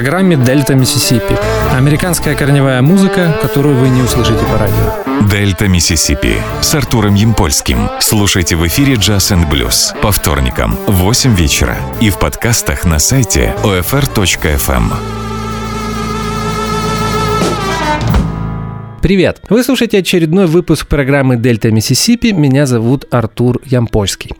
программе «Дельта Миссисипи». Американская корневая музыка, которую вы не услышите по радио. «Дельта Миссисипи» с Артуром Ямпольским. Слушайте в эфире «Jazz and Blues» по вторникам в 8 вечера и в подкастах на сайте OFR.FM. Привет! Вы слушаете очередной выпуск программы «Дельта Миссисипи». Меня зовут Артур Ямпольский.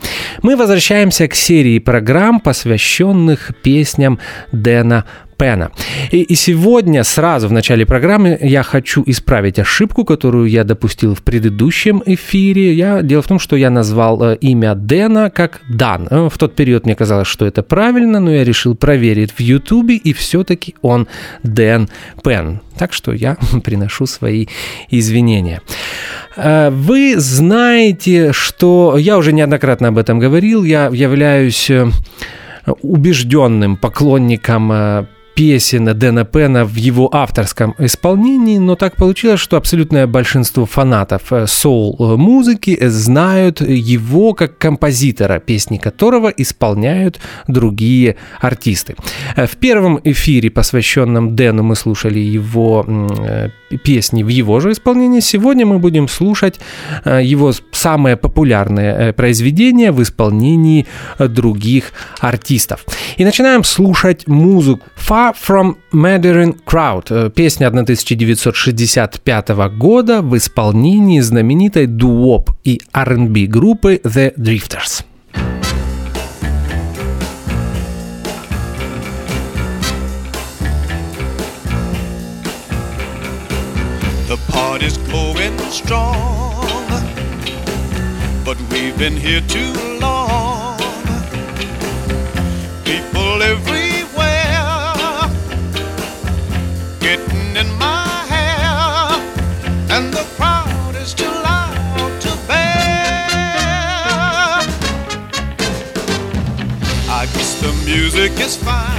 Мы возвращаемся к серии программ, посвященных песням Дэна Пена. И, и сегодня, сразу в начале программы, я хочу исправить ошибку, которую я допустил в предыдущем эфире. Я, дело в том, что я назвал э, имя Дэна как Дан. Э, в тот период мне казалось, что это правильно, но я решил проверить в Ютубе, и все-таки он Дэн Пен. Так что я приношу свои извинения. Э, вы знаете, что я уже неоднократно об этом говорил, я являюсь убежденным поклонником песен Дэна Пена в его авторском исполнении, но так получилось, что абсолютное большинство фанатов э, соул-музыки знают его как композитора, песни которого исполняют другие артисты. Э, в первом эфире, посвященном Дэну, мы слушали его э, песни в его же исполнении. Сегодня мы будем слушать его самое популярное произведение в исполнении других артистов. И начинаем слушать музыку Far from Mandarin Crowd, э, песня 1965 года в исполнении знаменитой дуоп и R&B группы The Drifters. The party's going strong, but we've been here too in my hair, and the crowd is too loud to bear. I guess the music is fine,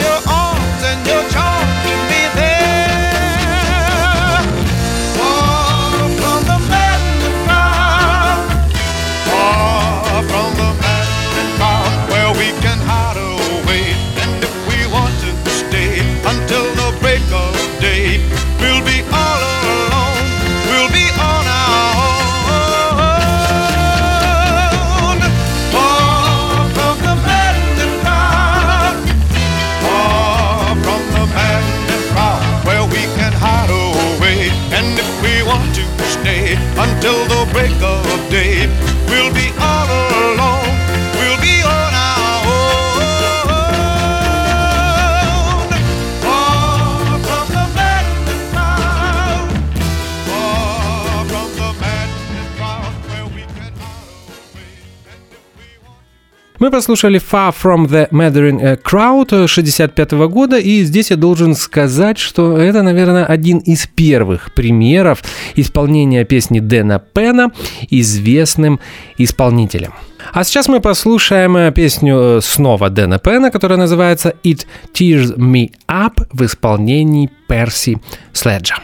know you break of Мы послушали Far From The Mattering Crowd 65 -го года, и здесь я должен сказать, что это, наверное, один из первых примеров исполнения песни Дэна Пена известным исполнителем. А сейчас мы послушаем э, песню э, снова Дэна Пена, которая называется «It Tears Me Up» в исполнении Перси Следжа.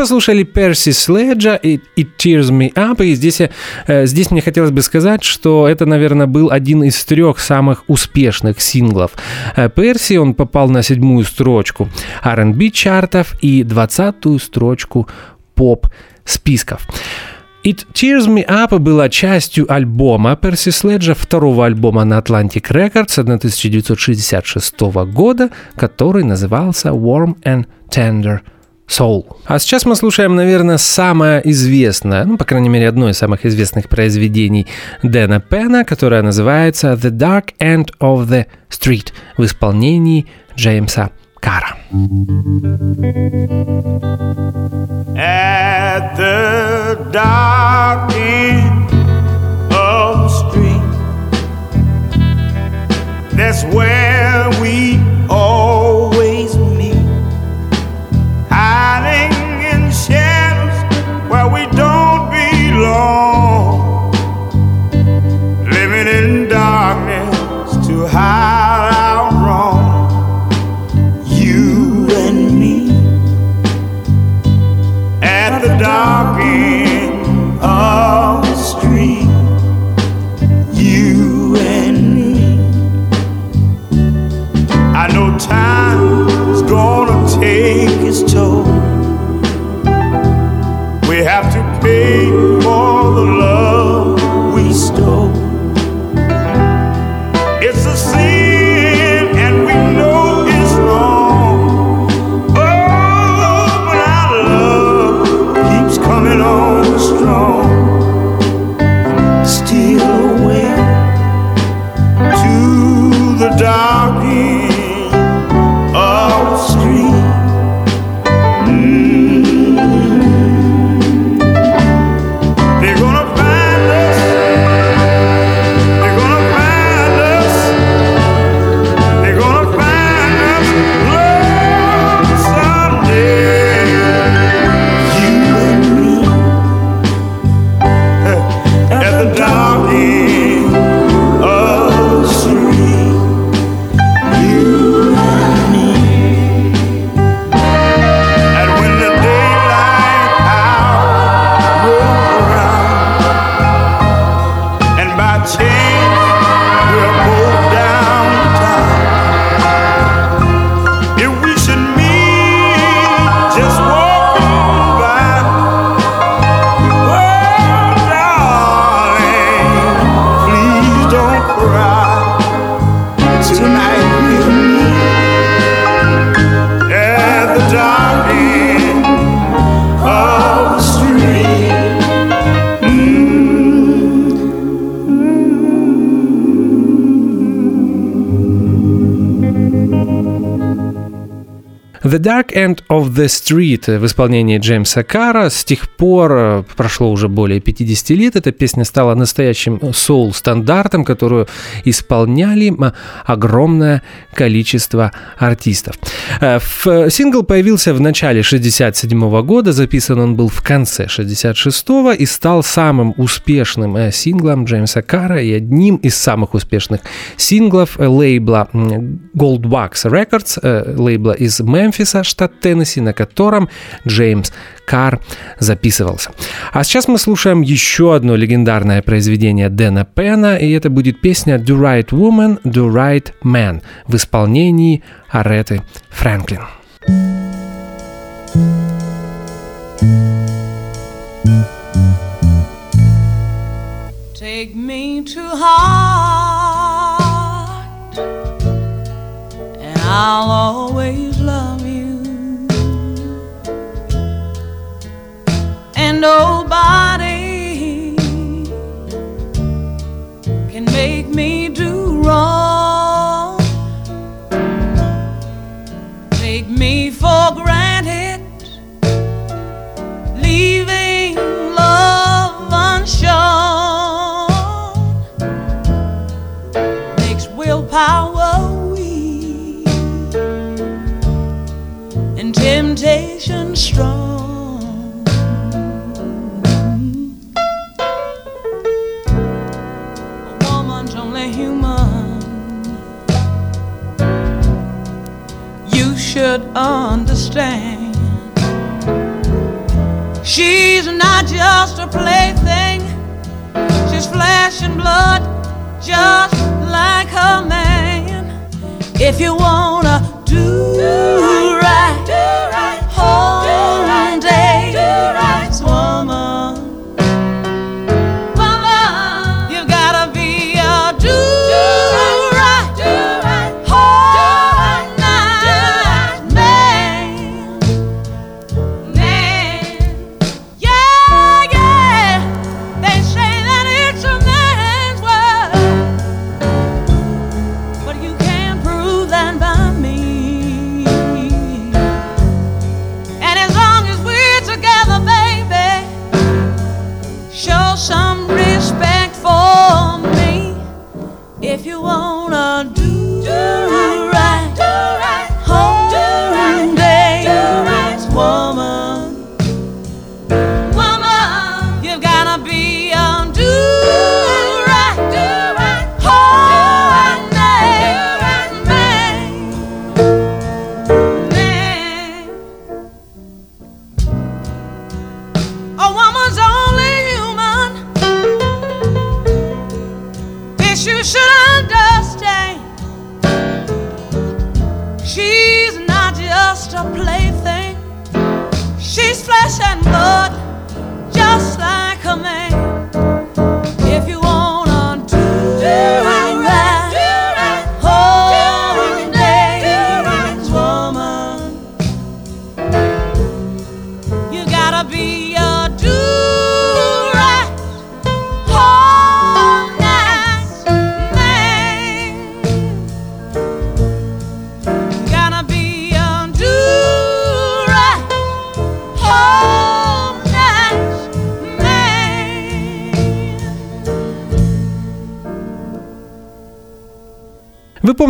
Послушали Перси Следжа и It Tears Me Up, и здесь, э, здесь мне хотелось бы сказать, что это, наверное, был один из трех самых успешных синглов. Э, Перси, он попал на седьмую строчку R&B чартов и двадцатую строчку поп-списков. It Tears Me Up была частью альбома Перси Следжа, второго альбома на Atlantic Records 1966 года, который назывался Warm and Tender Soul. А сейчас мы слушаем, наверное, самое известное, ну, по крайней мере, одно из самых известных произведений Дэна Пена, которое называется «The Dark End of the Street» в исполнении Джеймса Кара. At the dark end of the street That's where The Dark End of the Street в исполнении Джеймса Кара. С тех пор э, прошло уже более 50 лет. Эта песня стала настоящим соул-стандартом, которую исполняли огромное количество артистов. Э, сингл появился в начале 67 года, записан он был в конце 66 и стал самым успешным э, синглом Джеймса Кара и одним из самых успешных синглов лейбла Goldwax Records, лейбла из Мемфиса, штат Теннесси, на котором Джеймс Кар записывался. А сейчас мы слушаем еще одно легендарное произведение Дэна Пена, и это будет песня «Do Right Woman, Do Right Man» в исполнении Ареты Фрэнклин. Take me to heart, and I'll always nobody can make me do wrong. Take me for granted, leaving love unshown. Makes willpower weak and temptation strong. A woman's only human. You should understand. She's not just a plaything. She's flesh and blood, just like her man. If you wanna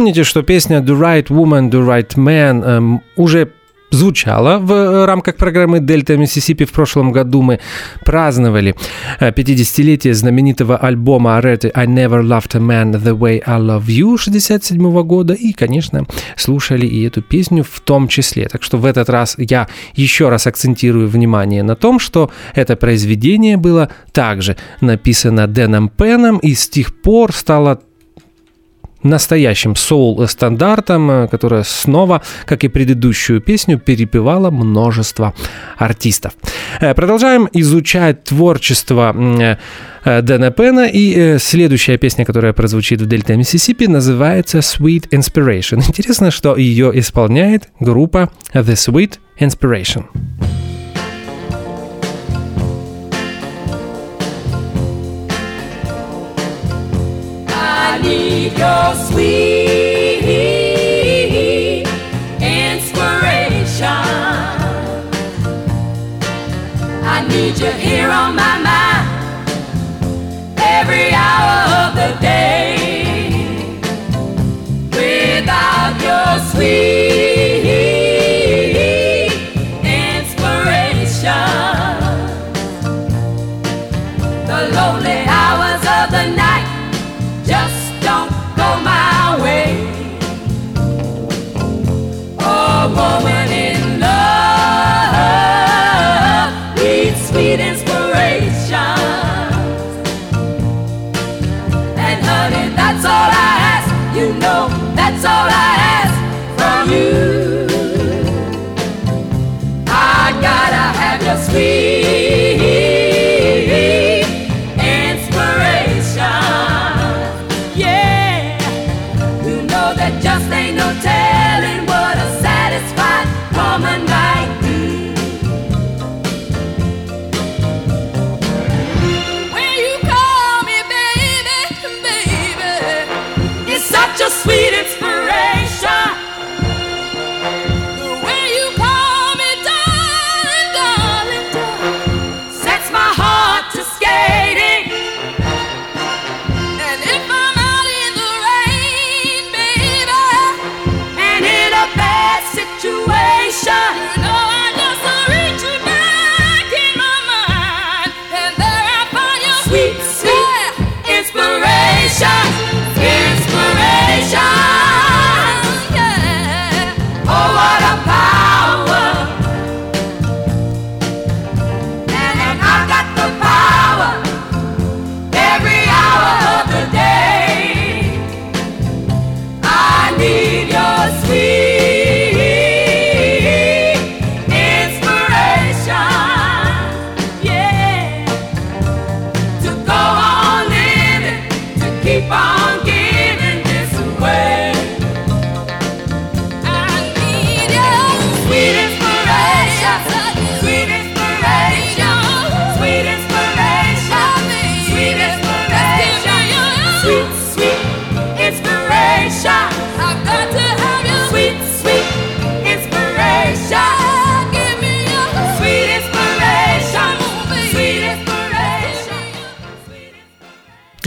помните, что песня «The Right Woman, The Right Man» эм, уже звучала в э, рамках программы «Дельта Миссисипи». В прошлом году мы праздновали э, 50-летие знаменитого альбома Ареты «I Never Loved a Man the Way I Love You» 67 года и, конечно, слушали и эту песню в том числе. Так что в этот раз я еще раз акцентирую внимание на том, что это произведение было также написано Дэном Пеном и с тех пор стало настоящим соул-стандартом, э, которая снова, как и предыдущую песню, перепевала множество артистов. Э, Продолжаем изучать творчество э, Дэна Пена, и следующая песня, которая прозвучит в Дельта Миссисипи, называется Sweet Inspiration. Интересно, что ее исполняет группа The Sweet Inspiration. I need your sweet inspiration. I need your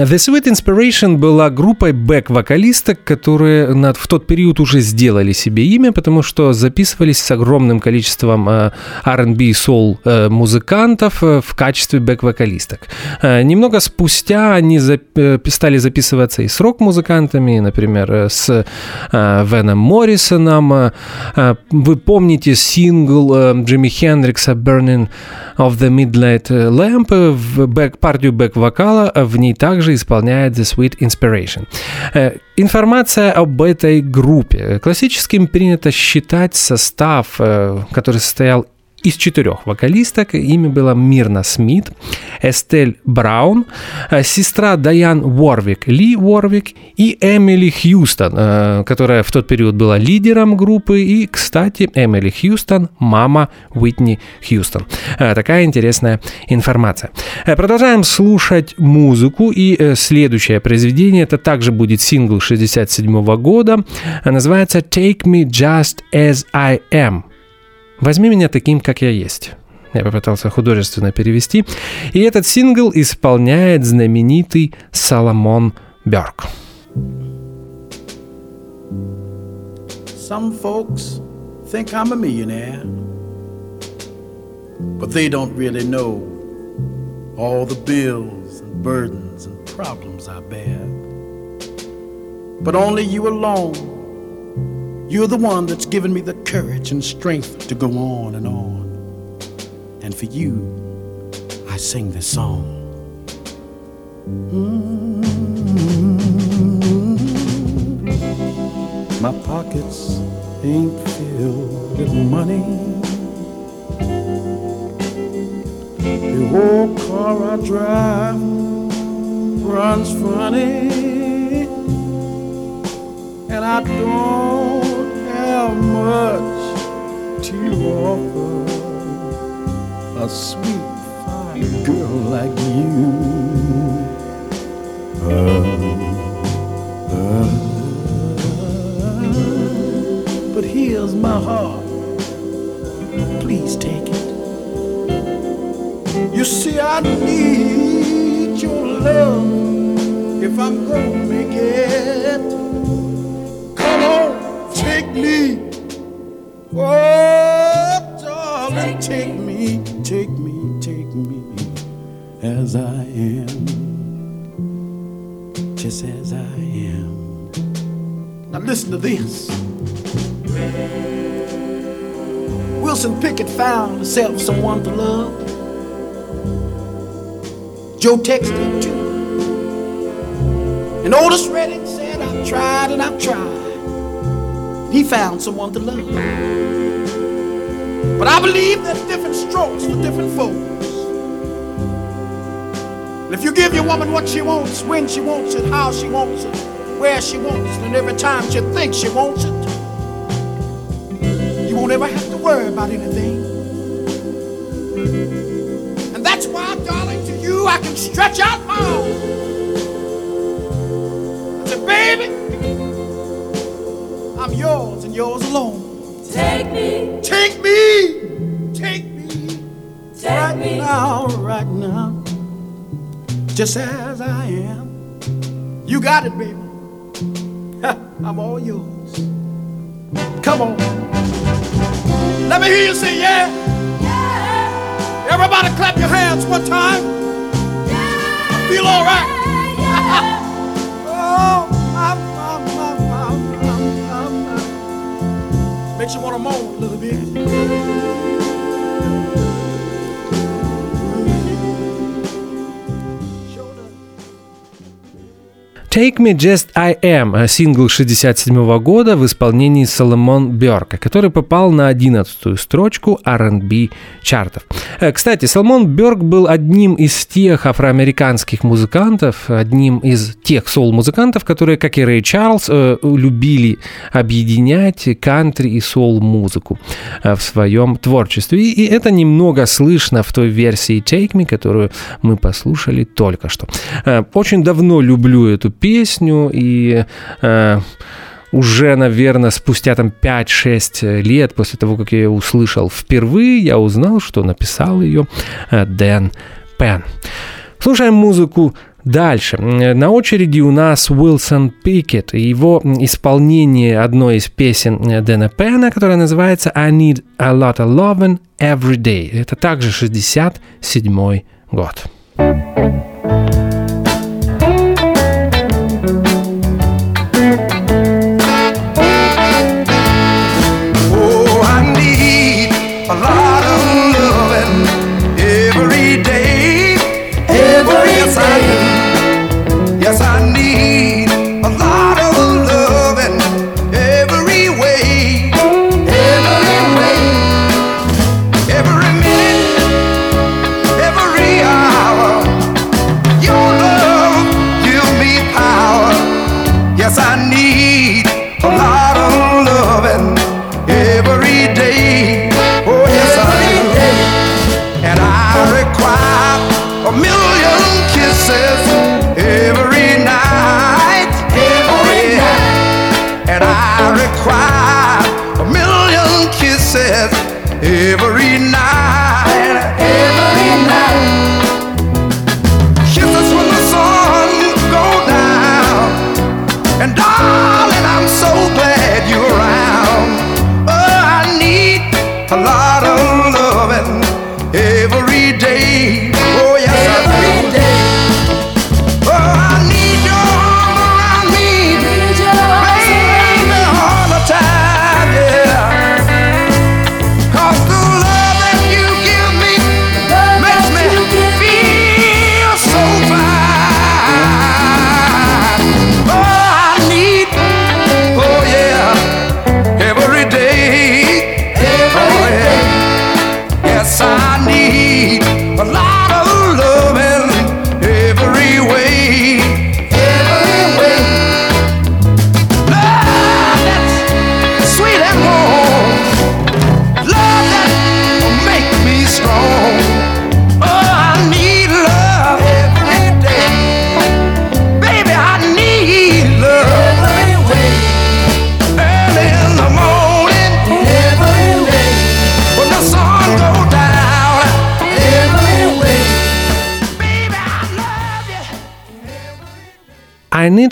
The Sweet Inspiration была группой бэк-вокалисток, которые в тот период уже сделали себе имя, потому что записывались с огромным количеством э, R&B и soul э, э, в качестве бэк-вокалисток. Немного спустя они стали записываться и с рок-музыкантами, например, с Веном Моррисоном. Вы помните сингл э, Джимми Хендрикса «Burning of the Midnight Lamp» в бэк, партию бэк-вокала, в ней также исполняет The Sweet Inspiration. Э, Информация об этой группе. Классическим принято считать состав, э, который состоял из четырех вокалисток. Ими была Мирна Смит, Эстель Браун, э, сестра Дайан Уорвик, Ли Уорвик и Эмили Хьюстон, э, которая в тот период была лидером группы. И, кстати, Эмили Хьюстон – мама Уитни Хьюстон. Э, Такая интересная информация. Продолжаем слушать музыку. И следующее произведение – это также будет сингл 67 года. Называется «Take me just as I am». «Возьми меня таким, как я есть». Я попытался художественно перевести. И этот сингл исполняет знаменитый Соломон Бёрк. Some folks think I'm a millionaire, but they don't really know all the bills and burdens and problems I bear. But only you alone, you're the one that's given me the courage and strength to go on and on. And for you, I sing this song. Mm. My pockets ain't filled with money. The old car I drive runs funny, and I don't have much to offer a sweet, fine girl like you. But here's my heart. Please take it. You see, I need your love if I'm gonna make it. Come on, take me. Oh, darling, take me, take me, take me as I am. Just as I am. Now listen to this. Wilson Pickett found himself someone to love. Joe texted too. And Otis Redding said, I've tried and I've tried. He found someone to love. But I believe there's different strokes for different folks. And if you give your woman what she wants, when she wants it, how she wants it, where she wants it, and every time she thinks she wants it, you won't ever have to worry about anything. And that's why, darling, to you I can stretch out my arms. Yours and yours alone. Take me, Take me, take me, take right me, now, right now, just as I am. You got it, baby. I'm all yours. Come on. Let me hear you say yeah. yeah, Everybody clap your hands one time. yeah, Feel all right. Makes you want to moan a little bit. Take Me Just I Am, э, сингл 67 года в исполнении Соломон Бёрка, который попал на 11 строчку R&B чартов. Э, Кстати, Соломон Бёрк был одним из тех афроамериканских музыкантов, одним из тех соул-музыкантов, которые, как и Рэй Чарльз, э, любили объединять кантри и соул-музыку э, в своем творчестве. И это немного слышно в той версии Take Me, которую мы послушали только что. Очень давно люблю эту песню и э, уже, наверное, спустя там 5-6 лет после того, как я ее услышал впервые, я узнал, что написал ее э, Дэн Пен. Слушаем музыку Дальше. Э, На очереди у нас Уилсон Пикет и его исполнение одной из песен э, Дэна Пена, которая называется I Need a Lot of Lovin' Every Day. Это также 67 год. Oh,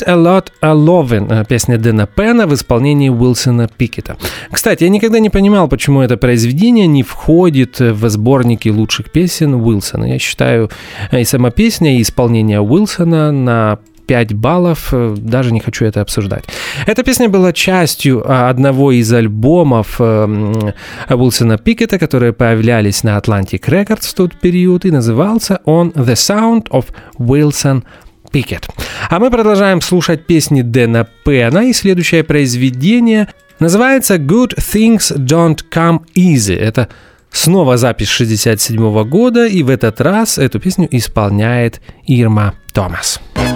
Need a Lot of Lovin' э, песня Дэна Пена в исполнении Уилсона Пикета. Кстати, я никогда не понимал, почему это произведение не входит в сборники лучших песен Уилсона. Я считаю, э, и сама песня, и исполнение Уилсона на 5 баллов, э, даже не хочу это обсуждать. Эта песня была частью а, одного из альбомов Уилсона Пикета, которые появлялись на Atlantic Records в тот период, и назывался он The Sound of Wilson Пикет. А мы продолжаем слушать песни Дэна Пена, и следующее произведение называется «Good Things Don't Come Easy». Это снова запись 67 года, и в этот раз эту песню исполняет Ирма Томас. Томас.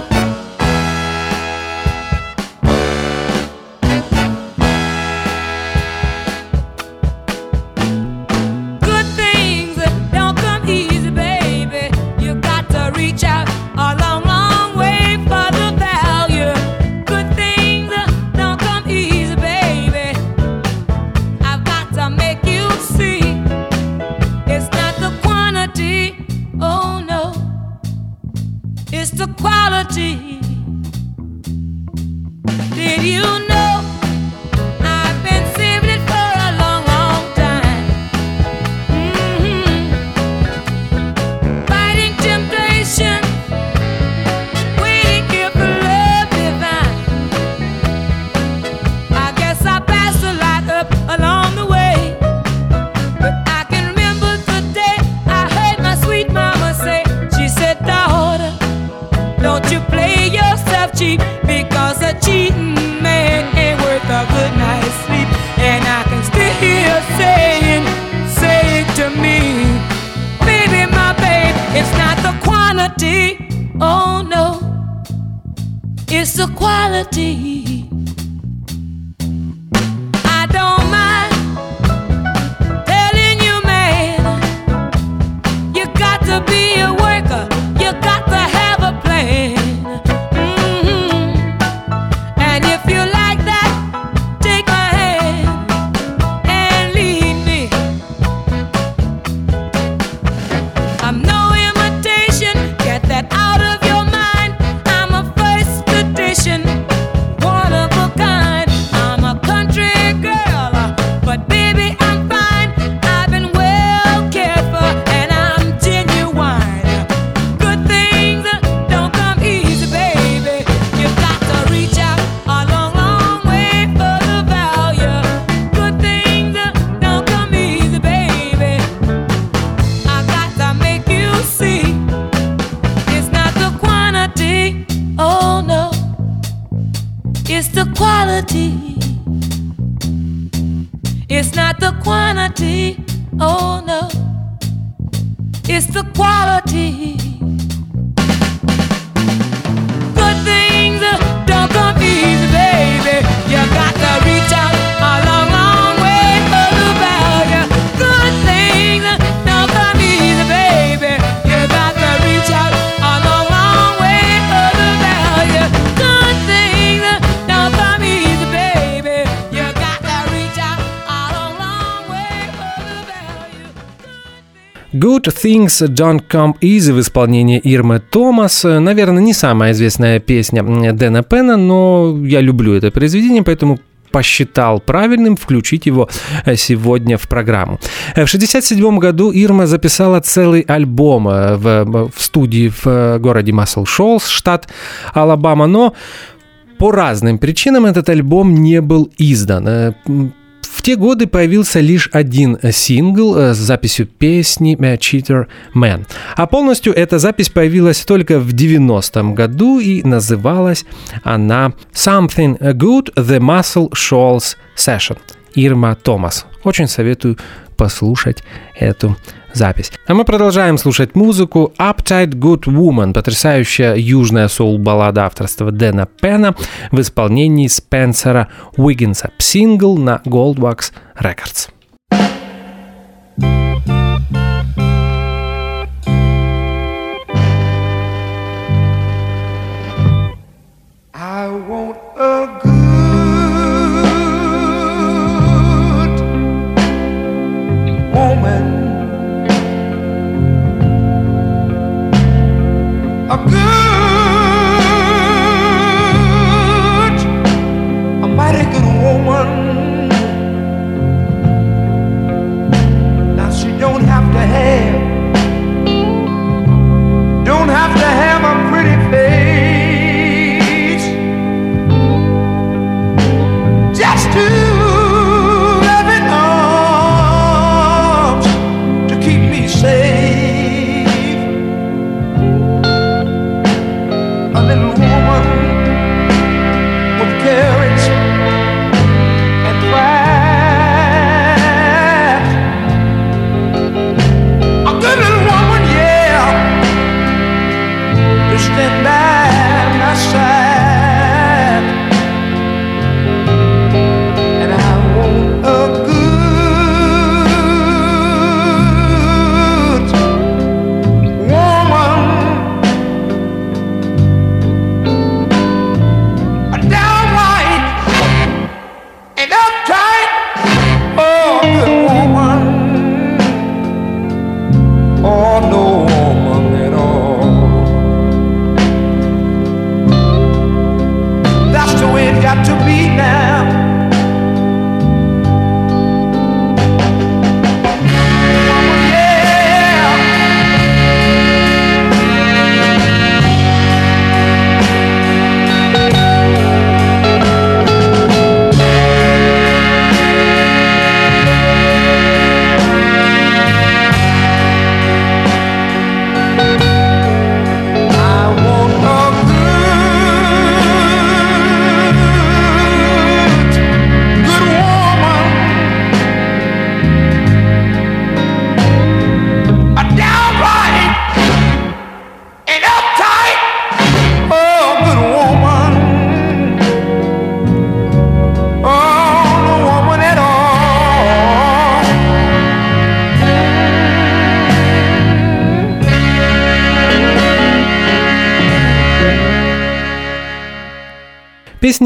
Things Don't Come Easy в исполнении Ирмы Томас. Наверное, не самая известная песня Дэна Пена, но я люблю это произведение, поэтому посчитал правильным включить его э, сегодня в программу. Э, в 1967 году Ирма записала целый альбом э, в, в студии в городе Масл-Шоллс, штат Алабама, но по разным причинам этот альбом не был издан. В те годы появился лишь один э, сингл э, с записью песни э, Cheater Man. А полностью эта запись появилась только в 90-м году и называлась она Something Good The Muscle Shoals Session. Ирма Томас. Очень советую послушать эту запись. А мы продолжаем слушать музыку Uptight Good Woman, потрясающая южная соул-баллада авторства Дэна Пена в исполнении Спенсера Уиггинса, сингл на Goldwax Records. thank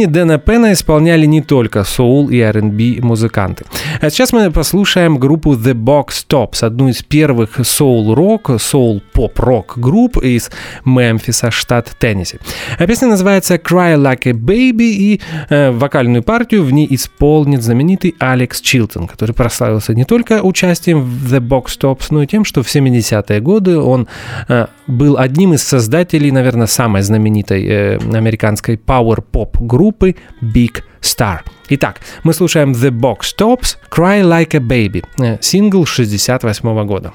Песни Дэна Пена исполняли не только соул и R&B музыканты. А сейчас мы послушаем группу The Box Tops, одну из первых соул-рок, соул-поп-рок групп из Мемфиса, штат Теннесси. А песня называется Cry Like a Baby, и э, вокальную партию в ней исполнит знаменитый Алекс Чилтон, который прославился не только участием в The Box Tops, но и тем, что в 70-е годы он э, был одним из создателей, наверное, самой знаменитой э, американской power-pop группы Big Star. Итак, мы слушаем The Box Tops Cry Like a Baby, э, сингл 68 года.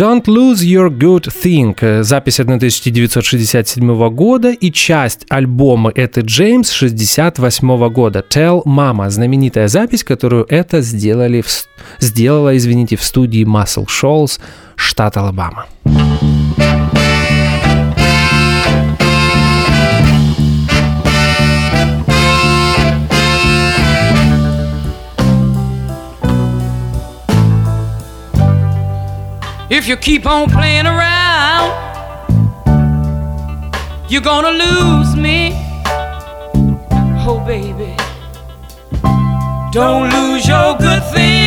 Don't Lose Your Good Thing, э, запись 1967 года и часть альбома Это Джеймс 68 года Tell Mama, знаменитая запись, которую это сделали в, сделала, извините, в студии Muscle Shoals, штат Алабама. If you keep on playing around, you're gonna lose me. Oh, baby. Don't lose your good thing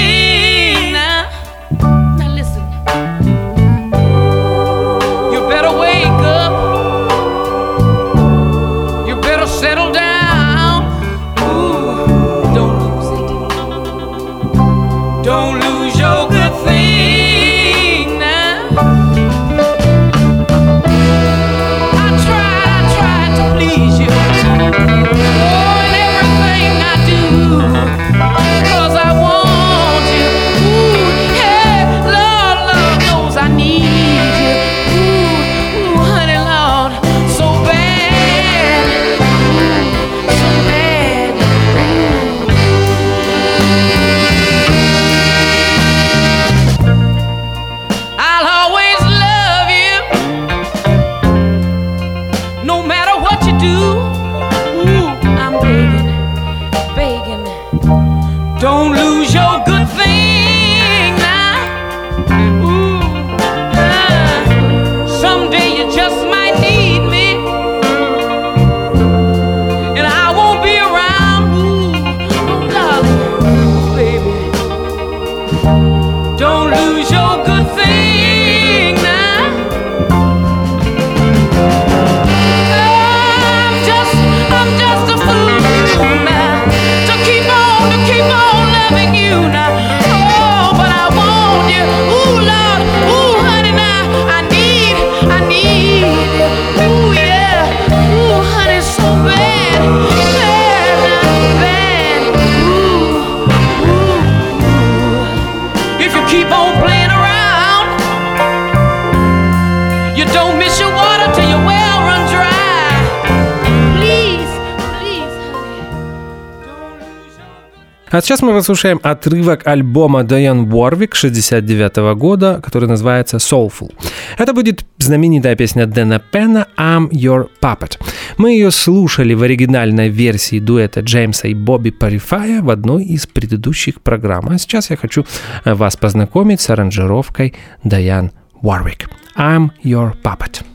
сейчас мы послушаем отрывок альбома Дайан Уорвик 69 -го года, который называется Soulful. Это будет знаменитая песня Дэна Пена «I'm Your Puppet». Мы ее слушали в оригинальной версии дуэта Джеймса и Бобби Парифая в одной из предыдущих программ. А сейчас я хочу э, вас познакомить с аранжировкой Дайан Уорвик. «I'm Your Puppet».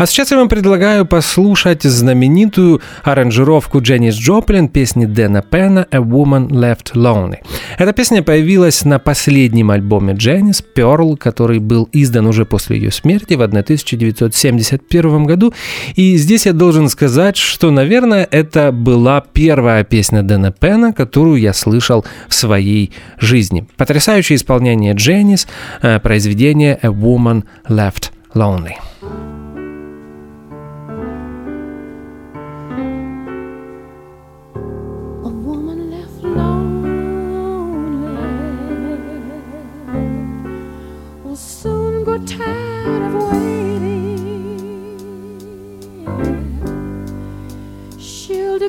А сейчас я вам предлагаю послушать знаменитую аранжировку Дженнис Джоплин песни Дэна Пена «A Woman Left Lonely». Эта песня появилась на последнем альбоме Дженнис «Pearl», который был издан уже после ее смерти в 1971 году. И здесь я должен сказать, что, наверное, это была первая песня Дэна Пена, которую я слышал в своей жизни. Потрясающее исполнение Дженнис, э, произведение «A Woman Left Lonely». Will soon grow tired of waiting. She'll do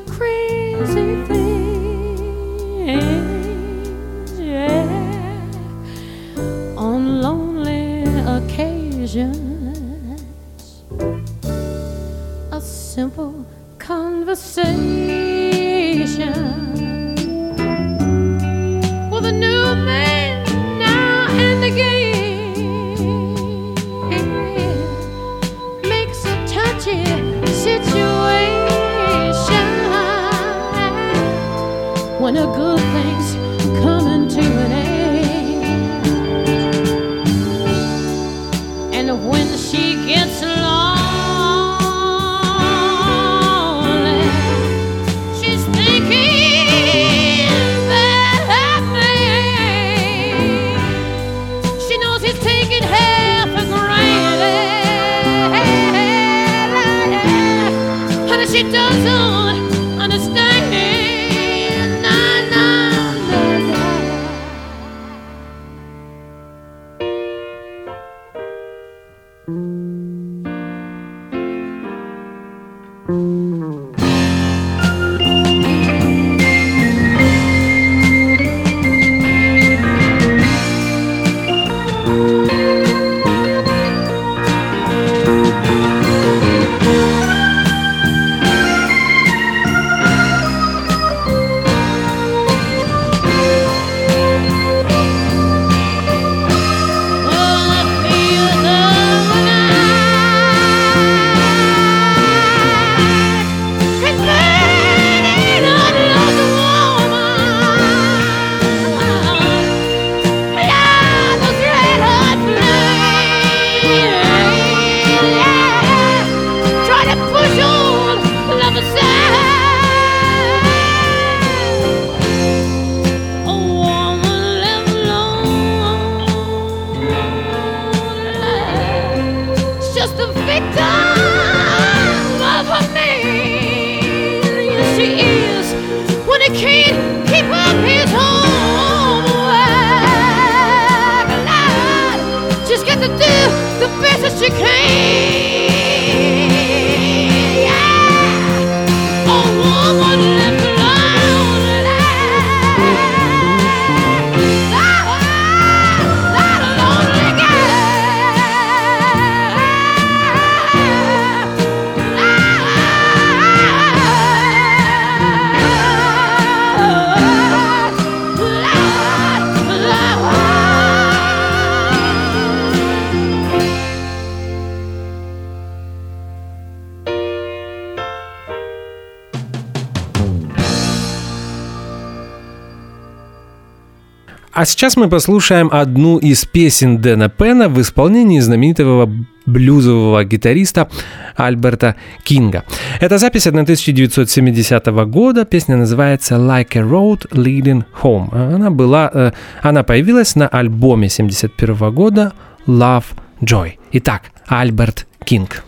А сейчас мы послушаем одну из песен Дэна Пена в исполнении знаменитого блюзового гитариста Альберта Кинга. Это запись 1970 года, песня называется «Like a Road Leading Home». Она, была, э, она появилась на альбоме 71 года «Love Joy». Итак, Альберт Кинг.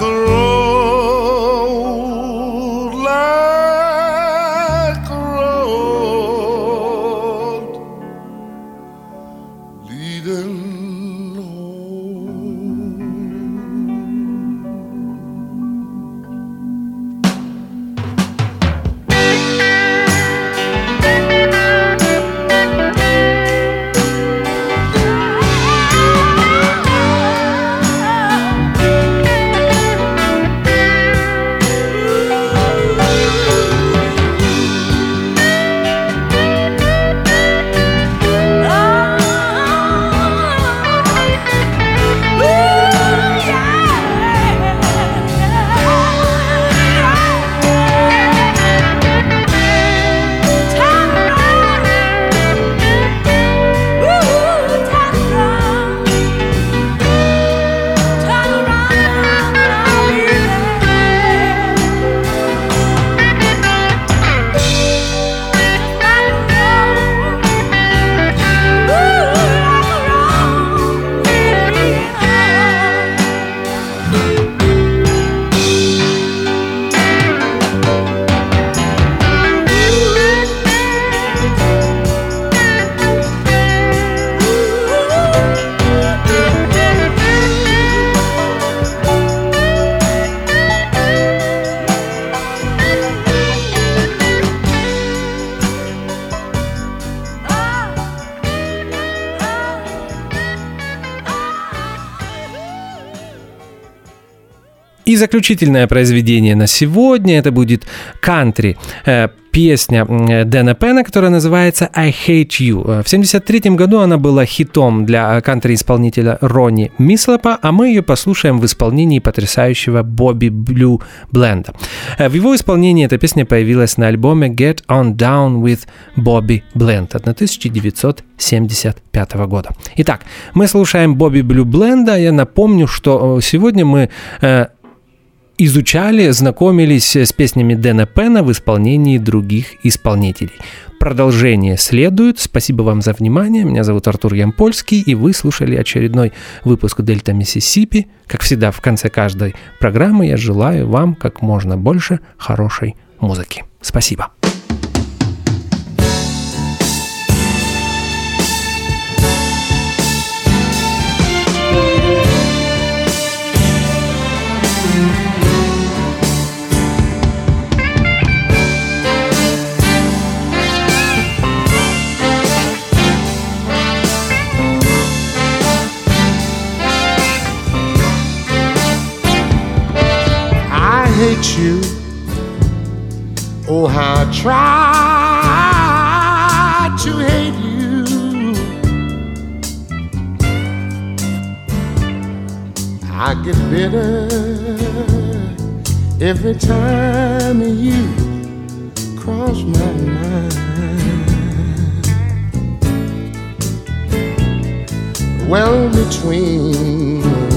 Like a road, И заключительное произведение на сегодня это будет кантри. э, Песня э, Дэна Пена, которая называется «I Hate You». Э, В 1973 году она была хитом для кантри-исполнителя Ронни Мислопа, а мы ее послушаем в исполнении потрясающего Бобби Блю Бленда. В его исполнении эта песня появилась на альбоме «Get On Down with Bobby Blend» от 1975 года. Итак, мы слушаем Бобби Блю Бленда. Я напомню, что сегодня мы изучали, знакомились с песнями Дэна Пена в исполнении других исполнителей. Продолжение следует. Спасибо вам за внимание. Меня зовут Артур Ямпольский, и вы слушали очередной выпуск «Дельта Миссисипи». Как всегда, в конце каждой программы я желаю вам как можно больше хорошей музыки. Спасибо. Oh, how I try to hate you. I get bitter every time you cross my mind. Well, between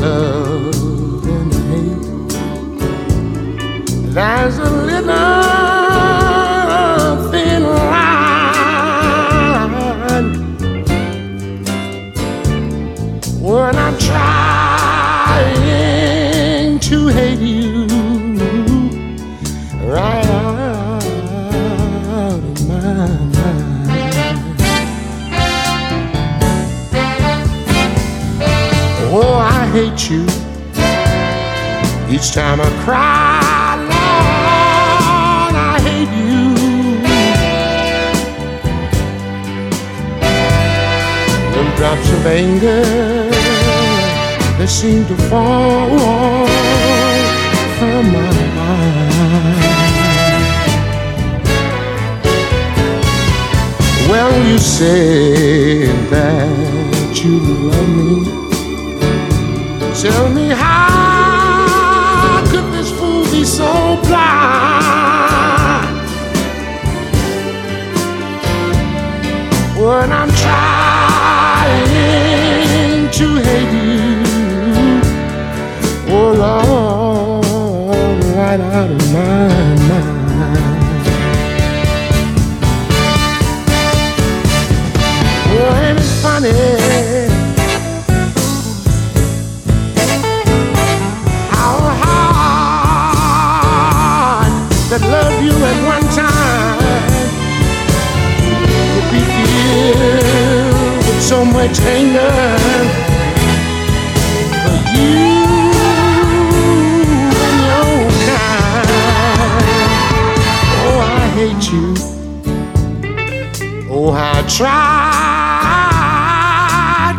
try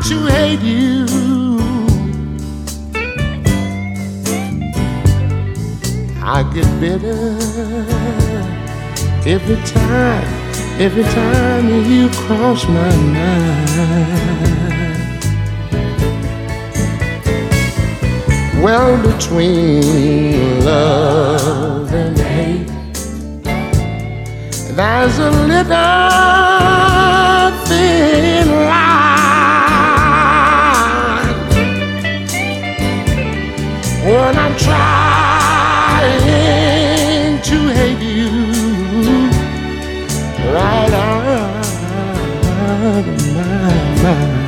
to hate you. I get bitter every time, every time you cross my mind. Well, between love and hate, there's a little when I'm trying to hate you right out of my mind.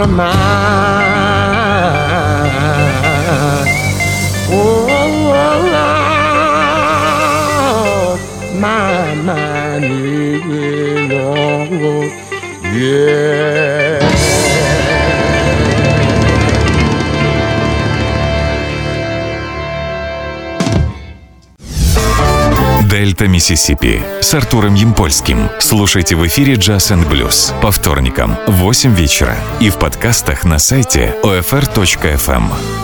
Out of oh, oh, oh. my Oh, Lord, my mind is on yeah. Дельта Миссисипи с Артуром Ямпольским. Слушайте в эфире Jazz and Blues по вторникам в 8 вечера и в подкастах на сайте OFR.FM.